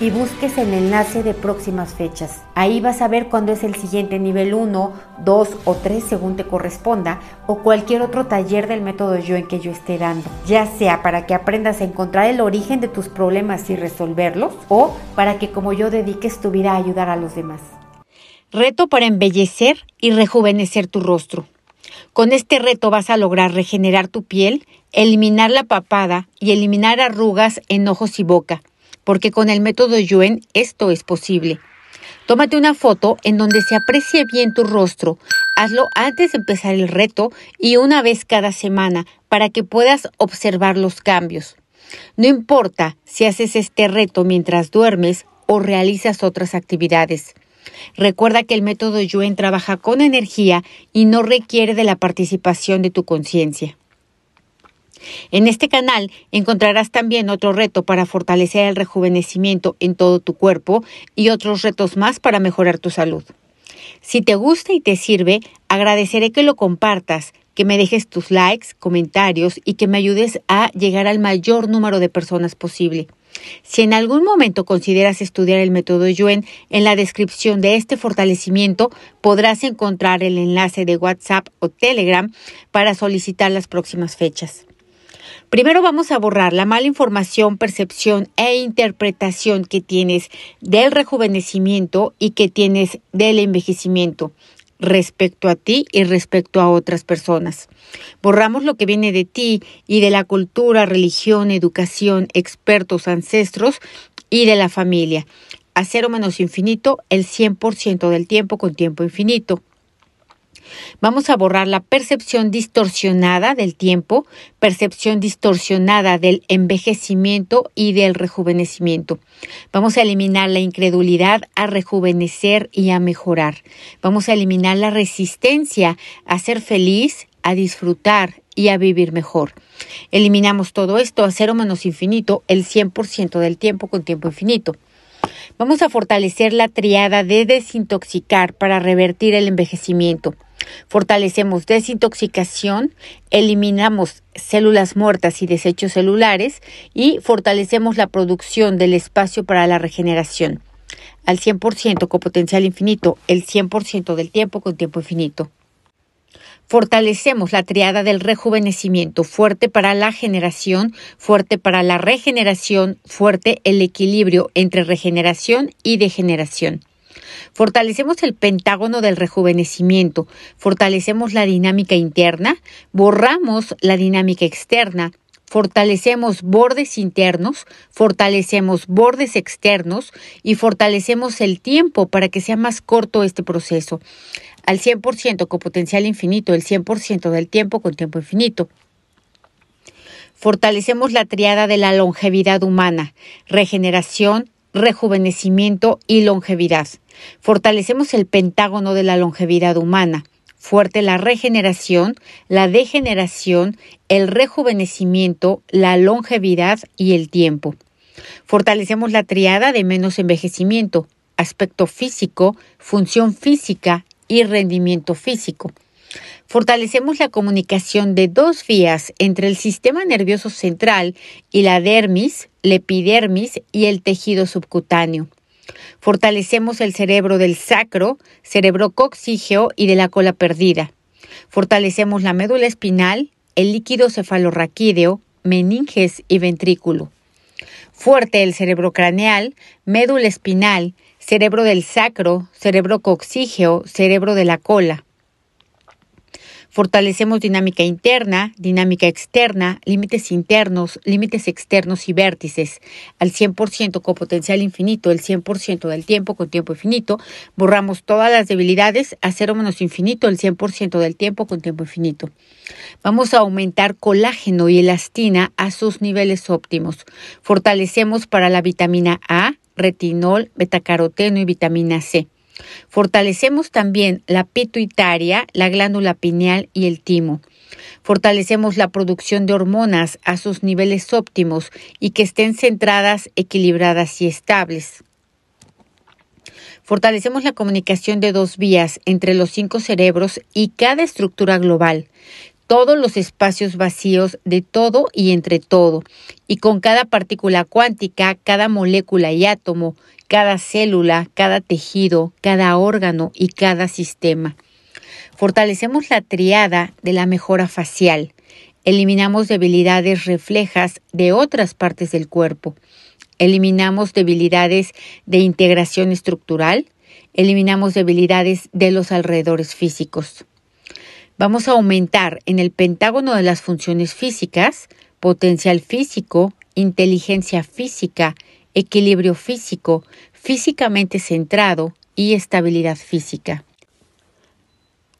y busques el enlace de próximas fechas. Ahí vas a ver cuándo es el siguiente nivel 1, 2 o 3 según te corresponda o cualquier otro taller del método yo en que yo esté dando, ya sea para que aprendas a encontrar el origen de tus problemas y resolverlos o para que como yo dediques tu vida a ayudar a los demás. Reto para embellecer y rejuvenecer tu rostro. Con este reto vas a lograr regenerar tu piel, eliminar la papada y eliminar arrugas en ojos y boca porque con el método Yuen esto es posible. Tómate una foto en donde se aprecie bien tu rostro. Hazlo antes de empezar el reto y una vez cada semana para que puedas observar los cambios. No importa si haces este reto mientras duermes o realizas otras actividades. Recuerda que el método Yuen trabaja con energía y no requiere de la participación de tu conciencia. En este canal encontrarás también otro reto para fortalecer el rejuvenecimiento en todo tu cuerpo y otros retos más para mejorar tu salud. Si te gusta y te sirve, agradeceré que lo compartas, que me dejes tus likes, comentarios y que me ayudes a llegar al mayor número de personas posible. Si en algún momento consideras estudiar el método Yuen, en la descripción de este fortalecimiento podrás encontrar el enlace de WhatsApp o Telegram para solicitar las próximas fechas. Primero vamos a borrar la mala información, percepción e interpretación que tienes del rejuvenecimiento y que tienes del envejecimiento respecto a ti y respecto a otras personas. Borramos lo que viene de ti y de la cultura, religión, educación, expertos, ancestros y de la familia. A cero menos infinito el 100% del tiempo con tiempo infinito. Vamos a borrar la percepción distorsionada del tiempo, percepción distorsionada del envejecimiento y del rejuvenecimiento. Vamos a eliminar la incredulidad a rejuvenecer y a mejorar. Vamos a eliminar la resistencia a ser feliz, a disfrutar y a vivir mejor. Eliminamos todo esto a cero menos infinito el 100% del tiempo con tiempo infinito. Vamos a fortalecer la triada de desintoxicar para revertir el envejecimiento. Fortalecemos desintoxicación, eliminamos células muertas y desechos celulares y fortalecemos la producción del espacio para la regeneración. Al 100% con potencial infinito, el 100% del tiempo con tiempo infinito. Fortalecemos la triada del rejuvenecimiento, fuerte para la generación, fuerte para la regeneración, fuerte el equilibrio entre regeneración y degeneración. Fortalecemos el pentágono del rejuvenecimiento, fortalecemos la dinámica interna, borramos la dinámica externa, fortalecemos bordes internos, fortalecemos bordes externos y fortalecemos el tiempo para que sea más corto este proceso. Al 100% con potencial infinito, el 100% del tiempo con tiempo infinito. Fortalecemos la triada de la longevidad humana, regeneración, rejuvenecimiento y longevidad. Fortalecemos el pentágono de la longevidad humana, fuerte la regeneración, la degeneración, el rejuvenecimiento, la longevidad y el tiempo. Fortalecemos la triada de menos envejecimiento, aspecto físico, función física y rendimiento físico. Fortalecemos la comunicación de dos vías entre el sistema nervioso central y la dermis, la epidermis y el tejido subcutáneo. Fortalecemos el cerebro del sacro, cerebro coxígeo y de la cola perdida. Fortalecemos la médula espinal, el líquido cefalorraquídeo, meninges y ventrículo. Fuerte el cerebro craneal, médula espinal, cerebro del sacro, cerebro coxígeo, cerebro de la cola Fortalecemos dinámica interna, dinámica externa, límites internos, límites externos y vértices. Al 100% con potencial infinito, el 100% del tiempo con tiempo infinito. Borramos todas las debilidades a cero menos infinito, el 100% del tiempo con tiempo infinito. Vamos a aumentar colágeno y elastina a sus niveles óptimos. Fortalecemos para la vitamina A, retinol, betacaroteno y vitamina C. Fortalecemos también la pituitaria, la glándula pineal y el timo. Fortalecemos la producción de hormonas a sus niveles óptimos y que estén centradas, equilibradas y estables. Fortalecemos la comunicación de dos vías entre los cinco cerebros y cada estructura global, todos los espacios vacíos de todo y entre todo, y con cada partícula cuántica, cada molécula y átomo, cada célula, cada tejido, cada órgano y cada sistema. Fortalecemos la triada de la mejora facial. Eliminamos debilidades reflejas de otras partes del cuerpo. Eliminamos debilidades de integración estructural. Eliminamos debilidades de los alrededores físicos. Vamos a aumentar en el pentágono de las funciones físicas potencial físico, inteligencia física, equilibrio físico, físicamente centrado y estabilidad física.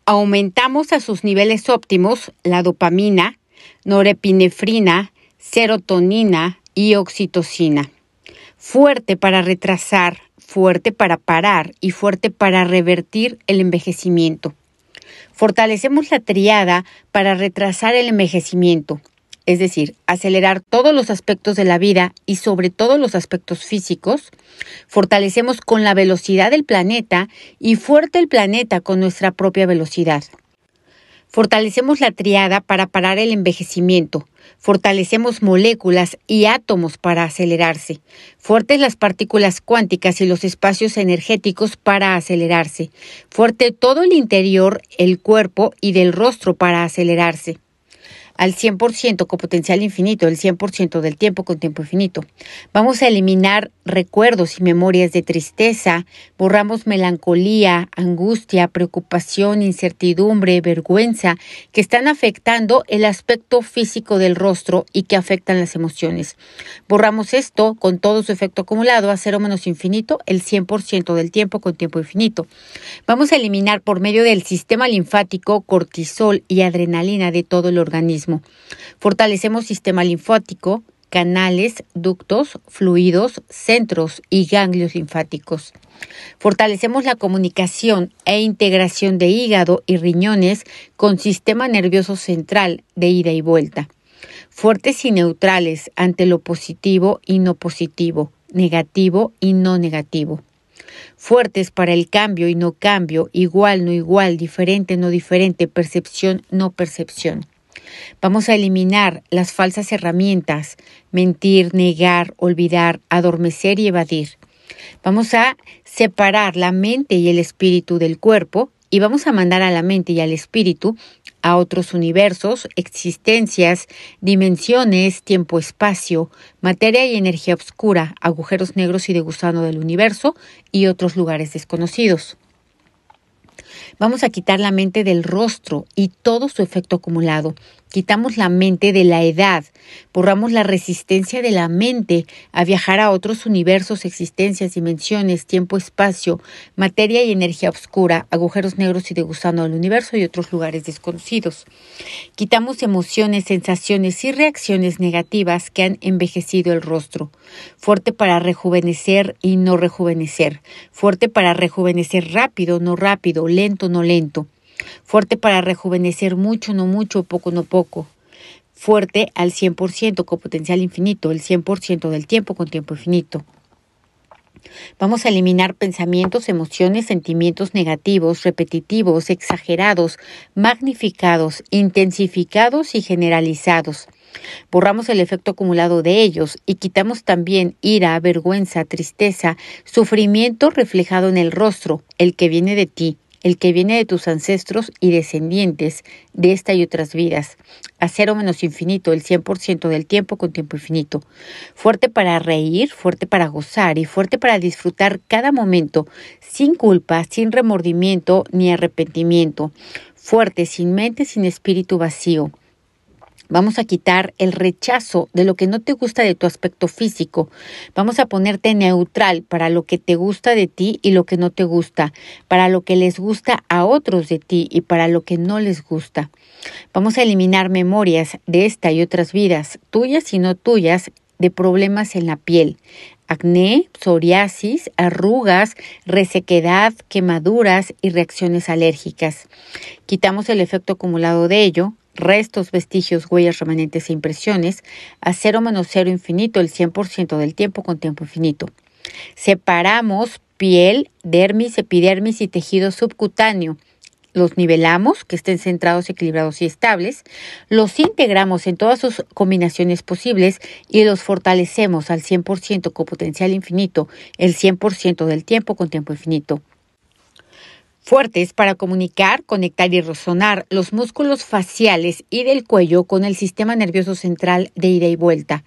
Aumentamos a sus niveles óptimos la dopamina, norepinefrina, serotonina y oxitocina. Fuerte para retrasar, fuerte para parar y fuerte para revertir el envejecimiento. Fortalecemos la triada para retrasar el envejecimiento, es decir, acelerar todos los aspectos de la vida y sobre todo los aspectos físicos, fortalecemos con la velocidad del planeta y fuerte el planeta con nuestra propia velocidad. Fortalecemos la triada para parar el envejecimiento. Fortalecemos moléculas y átomos para acelerarse. Fuertes las partículas cuánticas y los espacios energéticos para acelerarse. Fuerte todo el interior, el cuerpo y del rostro para acelerarse al 100% con potencial infinito, el 100% del tiempo con tiempo infinito. Vamos a eliminar recuerdos y memorias de tristeza, borramos melancolía, angustia, preocupación, incertidumbre, vergüenza, que están afectando el aspecto físico del rostro y que afectan las emociones. Borramos esto con todo su efecto acumulado a cero menos infinito, el 100% del tiempo con tiempo infinito. Vamos a eliminar por medio del sistema linfático cortisol y adrenalina de todo el organismo Fortalecemos sistema linfático, canales, ductos, fluidos, centros y ganglios linfáticos. Fortalecemos la comunicación e integración de hígado y riñones con sistema nervioso central de ida y vuelta. Fuertes y neutrales ante lo positivo y no positivo, negativo y no negativo. Fuertes para el cambio y no cambio, igual, no igual, diferente, no diferente, percepción, no percepción. Vamos a eliminar las falsas herramientas, mentir, negar, olvidar, adormecer y evadir. Vamos a separar la mente y el espíritu del cuerpo y vamos a mandar a la mente y al espíritu a otros universos, existencias, dimensiones, tiempo-espacio, materia y energía oscura, agujeros negros y de gusano del universo y otros lugares desconocidos. Vamos a quitar la mente del rostro y todo su efecto acumulado. Quitamos la mente de la edad, borramos la resistencia de la mente a viajar a otros universos, existencias, dimensiones, tiempo, espacio, materia y energía oscura, agujeros negros y de gusano del universo y otros lugares desconocidos. Quitamos emociones, sensaciones y reacciones negativas que han envejecido el rostro. Fuerte para rejuvenecer y no rejuvenecer. Fuerte para rejuvenecer rápido, no rápido, lento, no lento Fuerte para rejuvenecer mucho, no mucho, poco, no poco. Fuerte al 100% con potencial infinito, el 100% del tiempo con tiempo infinito. Vamos a eliminar pensamientos, emociones, sentimientos negativos, repetitivos, exagerados, magnificados, intensificados y generalizados. Borramos el efecto acumulado de ellos y quitamos también ira, vergüenza, tristeza, sufrimiento reflejado en el rostro, el que viene de ti, el que viene de tus ancestros y descendientes de esta y otras vidas, a cero menos infinito, el 100% del tiempo con tiempo infinito, fuerte para reír, fuerte para gozar y fuerte para disfrutar cada momento, sin culpa, sin remordimiento ni arrepentimiento, fuerte, sin mente, sin espíritu vacío. Vamos a quitar el rechazo de lo que no te gusta de tu aspecto físico. Vamos a ponerte neutral para lo que te gusta de ti y lo que no te gusta, para lo que les gusta a otros de ti y para lo que no les gusta. Vamos a eliminar memorias de esta y otras vidas, tuyas y no tuyas, de problemas en la piel, acné, psoriasis, arrugas, resequedad, quemaduras y reacciones alérgicas. Quitamos el efecto acumulado de ello, restos, vestigios, huellas, remanentes e impresiones, a cero menos cero infinito el 100% del tiempo con tiempo infinito. Separamos piel, dermis, epidermis y tejido subcutáneo. Los nivelamos, que estén centrados, equilibrados y estables. Los integramos en todas sus combinaciones posibles y los fortalecemos al 100% con potencial infinito, el 100% del tiempo con tiempo infinito fuertes para comunicar, conectar y resonar los músculos faciales y del cuello con el sistema nervioso central de ida y vuelta.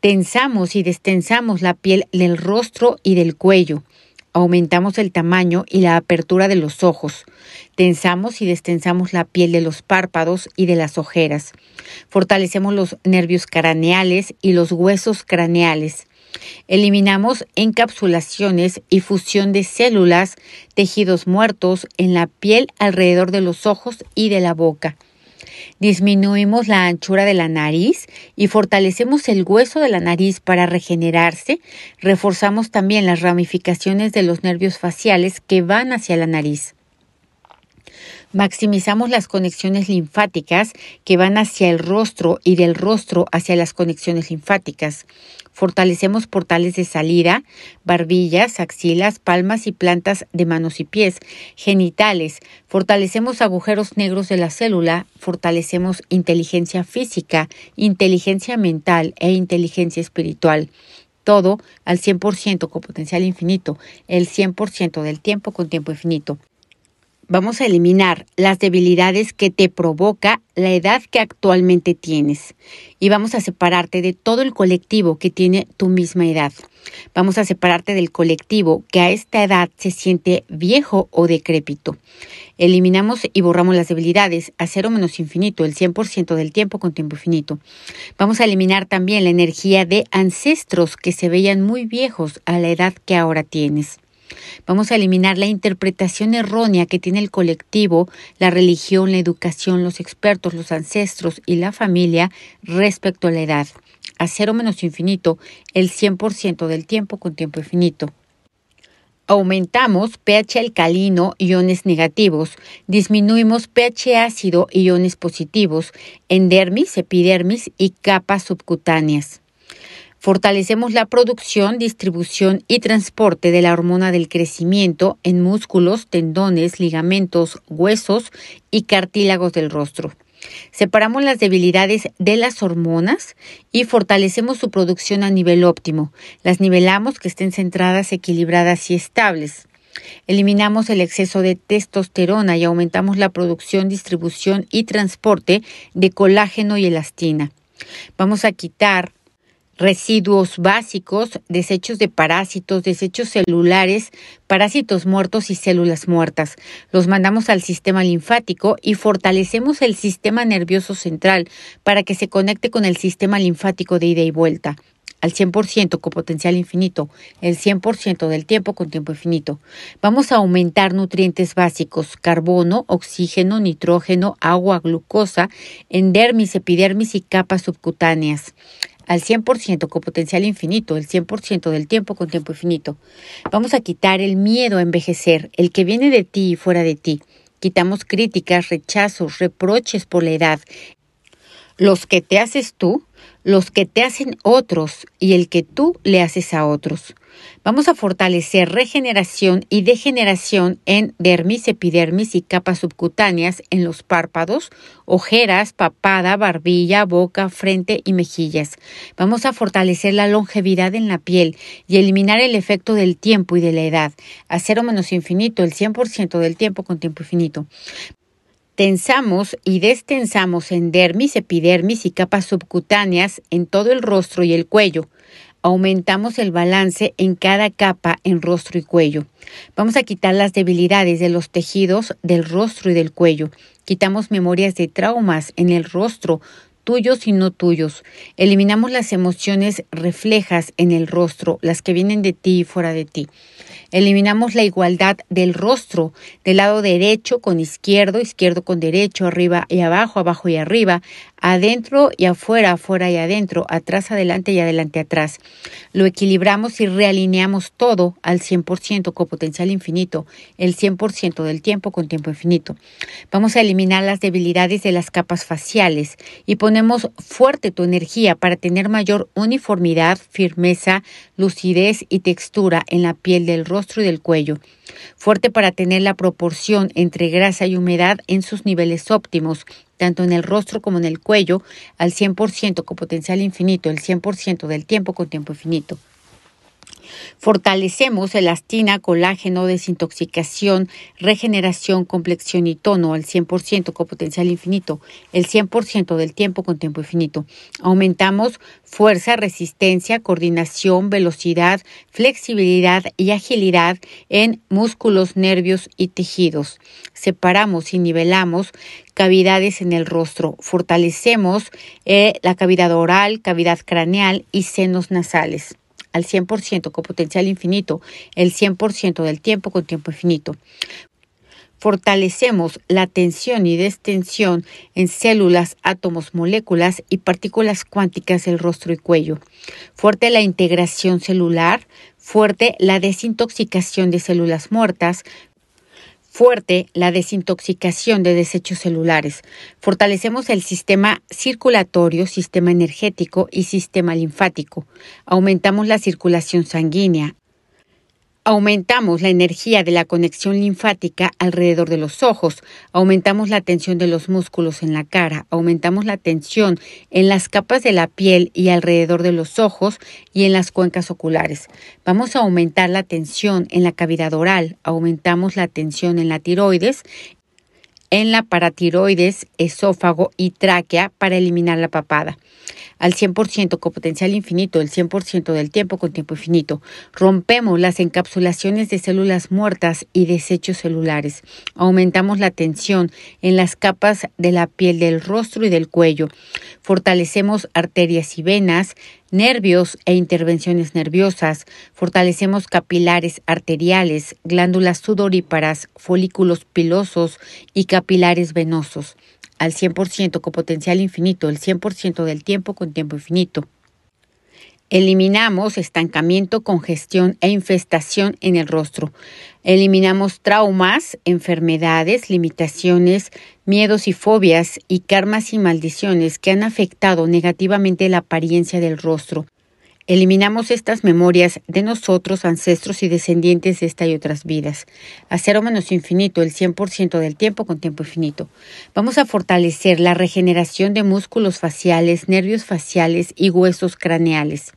Tensamos y destensamos la piel del rostro y del cuello. Aumentamos el tamaño y la apertura de los ojos. Tensamos y destensamos la piel de los párpados y de las ojeras. Fortalecemos los nervios craneales y los huesos craneales. Eliminamos encapsulaciones y fusión de células, tejidos muertos en la piel alrededor de los ojos y de la boca. Disminuimos la anchura de la nariz y fortalecemos el hueso de la nariz para regenerarse. Reforzamos también las ramificaciones de los nervios faciales que van hacia la nariz. Maximizamos las conexiones linfáticas que van hacia el rostro y del rostro hacia las conexiones linfáticas. Fortalecemos portales de salida, barbillas, axilas, palmas y plantas de manos y pies, genitales. Fortalecemos agujeros negros de la célula. Fortalecemos inteligencia física, inteligencia mental e inteligencia espiritual todo al 100% con potencial infinito, el 100% del tiempo con tiempo infinito. Vamos a eliminar las debilidades que te provoca la edad que actualmente tienes y vamos a separarte de todo el colectivo que tiene tu misma edad. Vamos a separarte del colectivo que a esta edad se siente viejo o decrépito. Eliminamos y borramos las debilidades a cero menos infinito, el 100% del tiempo con tiempo infinito. Vamos a eliminar también la energía de ancestros que se veían muy viejos a la edad que ahora tienes. Vamos a eliminar la interpretación errónea que tiene el colectivo, la religión, la educación, los expertos, los ancestros y la familia respecto a la edad. A cero menos infinito, el 100% del tiempo con tiempo infinito. Aumentamos pH alcalino, iones negativos. Disminuimos pH ácido, iones positivos, endermis, epidermis y capas subcutáneas. Fortalecemos la producción, distribución y transporte de la hormona del crecimiento en músculos, tendones, ligamentos, huesos y cartílagos del rostro. Separamos las debilidades de las hormonas y fortalecemos su producción a nivel óptimo. Las nivelamos que estén centradas, equilibradas y estables. Eliminamos el exceso de testosterona y aumentamos la producción, distribución y transporte de colágeno y elastina. Vamos a quitar residuos básicos, desechos de parásitos, desechos celulares, parásitos muertos y células muertas. Los mandamos al sistema linfático y fortalecemos el sistema nervioso central para que se conecte con el sistema linfático de ida y vuelta al 100% con potencial infinito, el 100% del tiempo con tiempo infinito. Vamos a aumentar nutrientes básicos, carbono, oxígeno, nitrógeno, agua, glucosa, endermis, epidermis y capas subcutáneas al 100% con potencial infinito, el 100% del tiempo con tiempo infinito. Vamos a quitar el miedo a envejecer, el que viene de ti y fuera de ti. Quitamos críticas, rechazos, reproches por la edad. Los que te haces tú los que te hacen otros y el que tú le haces a otros. Vamos a fortalecer regeneración y degeneración en dermis, epidermis y capas subcutáneas en los párpados, ojeras, papada, barbilla, boca, frente y mejillas. Vamos a fortalecer la longevidad en la piel y eliminar el efecto del tiempo y de la edad, a cero menos infinito, el 100% del tiempo con tiempo infinito. Tensamos y destensamos en dermis, epidermis y capas subcutáneas en todo el rostro y el cuello. aumentamos el balance en cada capa en rostro y cuello. Vamos a quitar las debilidades de los tejidos del rostro y del cuello. Quitamos memorias de traumas en el rostro, tuyos y no tuyos. Eliminamos las emociones reflejas en el rostro, las que vienen de ti y fuera de ti. Eliminamos la igualdad del rostro, del lado derecho con izquierdo, izquierdo con derecho, arriba y abajo, abajo y arriba, adentro y afuera, afuera y adentro, atrás, adelante y adelante, atrás. Lo equilibramos y realineamos todo al 100% con potencial infinito, el 100% del tiempo con tiempo infinito. Vamos a eliminar las debilidades de las capas faciales y ponemos fuerte tu energía para tener mayor uniformidad, firmeza, lucidez y textura en la piel del rostro y del cuello. Fuerte para tener la proporción entre grasa y humedad en sus niveles óptimos tanto en el rostro como en el cuello, al 100% con potencial infinito, el 100% del tiempo con tiempo infinito. Fortalecemos elastina, colágeno, desintoxicación, regeneración, complexión y tono al 100% con potencial infinito, el 100% del tiempo con tiempo infinito. Aumentamos fuerza, resistencia, coordinación, velocidad, flexibilidad y agilidad en músculos, nervios y tejidos. Separamos y nivelamos cavidades en el rostro. Fortalecemos eh, la cavidad oral, cavidad craneal y senos nasales al 100% con potencial infinito, el 100% del tiempo con tiempo infinito. Fortalecemos la tensión y destensión en células, átomos, moléculas y partículas cuánticas del rostro y cuello. Fuerte la integración celular, fuerte la desintoxicación de células muertas, fuerte la desintoxicación de desechos celulares. Fortalecemos el sistema circulatorio, sistema energético y sistema linfático. Aumentamos la circulación sanguínea, Aumentamos la energía de la conexión linfática alrededor de los ojos, aumentamos la tensión de los músculos en la cara, aumentamos la tensión en las capas de la piel y alrededor de los ojos y en las cuencas oculares. Vamos a aumentar la tensión en la cavidad oral, aumentamos la tensión en la tiroides, en la paratiroides, esófago y tráquea para eliminar la papada al 100% con potencial infinito, el 100% del tiempo con tiempo infinito. Rompemos las encapsulaciones de células muertas y desechos celulares. Aumentamos la tensión en las capas de la piel del rostro y del cuello. Fortalecemos arterias y venas, nervios e intervenciones nerviosas, fortalecemos capilares arteriales, glándulas sudoríparas, folículos pilosos y capilares venosos al 100% con potencial infinito, el 100% del tiempo con tiempo infinito. Eliminamos estancamiento, congestión e infestación en el rostro. Eliminamos traumas, enfermedades, limitaciones, miedos y fobias y karmas y maldiciones que han afectado negativamente la apariencia del rostro Eliminamos estas memorias de nosotros, ancestros y descendientes de esta y otras vidas. A cero menos infinito, el 100% del tiempo con tiempo infinito. Vamos a fortalecer la regeneración de músculos faciales, nervios faciales y huesos craneales.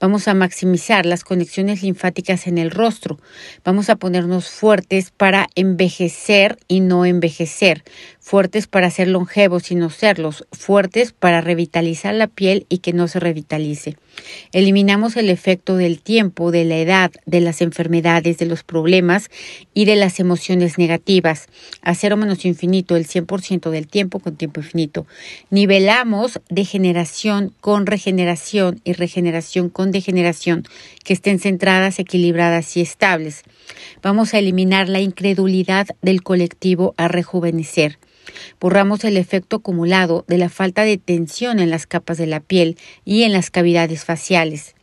Vamos a maximizar las conexiones linfáticas en el rostro. Vamos a ponernos fuertes para envejecer y no envejecer, fuertes para ser longevos y no serlos, fuertes para revitalizar la piel y que no se revitalice. Eliminamos el efecto del tiempo, de la edad, de las enfermedades, de los problemas y de las emociones negativas. A menos infinito, el 100% del tiempo con tiempo infinito. Nivelamos degeneración con regeneración y regeneración con degeneración, que estén centradas, equilibradas y estables. Vamos a eliminar la incredulidad del colectivo a rejuvenecer. Borramos el efecto acumulado de la falta de tensión en las capas de la piel y en las cavidades faciales.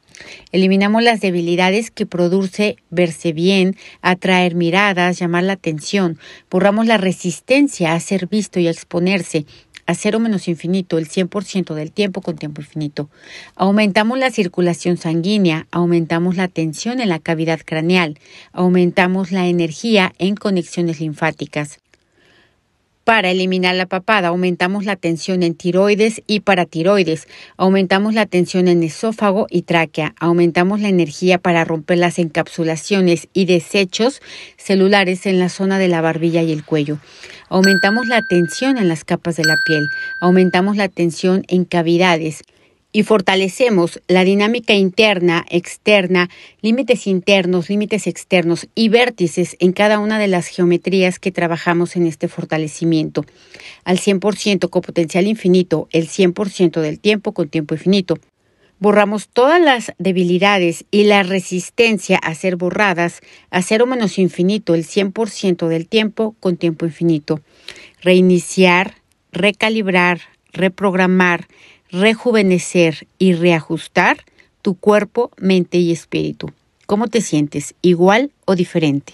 Eliminamos las debilidades que produce verse bien, atraer miradas, llamar la atención. Borramos la resistencia a ser visto y a exponerse a cero menos infinito el 100% del tiempo con tiempo infinito. Aumentamos la circulación sanguínea, aumentamos la tensión en la cavidad craneal, aumentamos la energía en conexiones linfáticas. Para eliminar la papada, aumentamos la tensión en tiroides y paratiroides, aumentamos la tensión en esófago y tráquea, aumentamos la energía para romper las encapsulaciones y desechos celulares en la zona de la barbilla y el cuello. Aumentamos la tensión en las capas de la piel, aumentamos la tensión en cavidades, y fortalecemos la dinámica interna, externa, límites internos, límites externos y vértices en cada una de las geometrías que trabajamos en este fortalecimiento. Al 100% con potencial infinito, el 100% del tiempo con tiempo infinito. Borramos todas las debilidades y la resistencia a ser borradas a cero menos infinito el 100% del tiempo con tiempo infinito. Reiniciar, recalibrar, reprogramar, rejuvenecer y reajustar tu cuerpo, mente y espíritu. ¿Cómo te sientes? ¿Igual o diferente?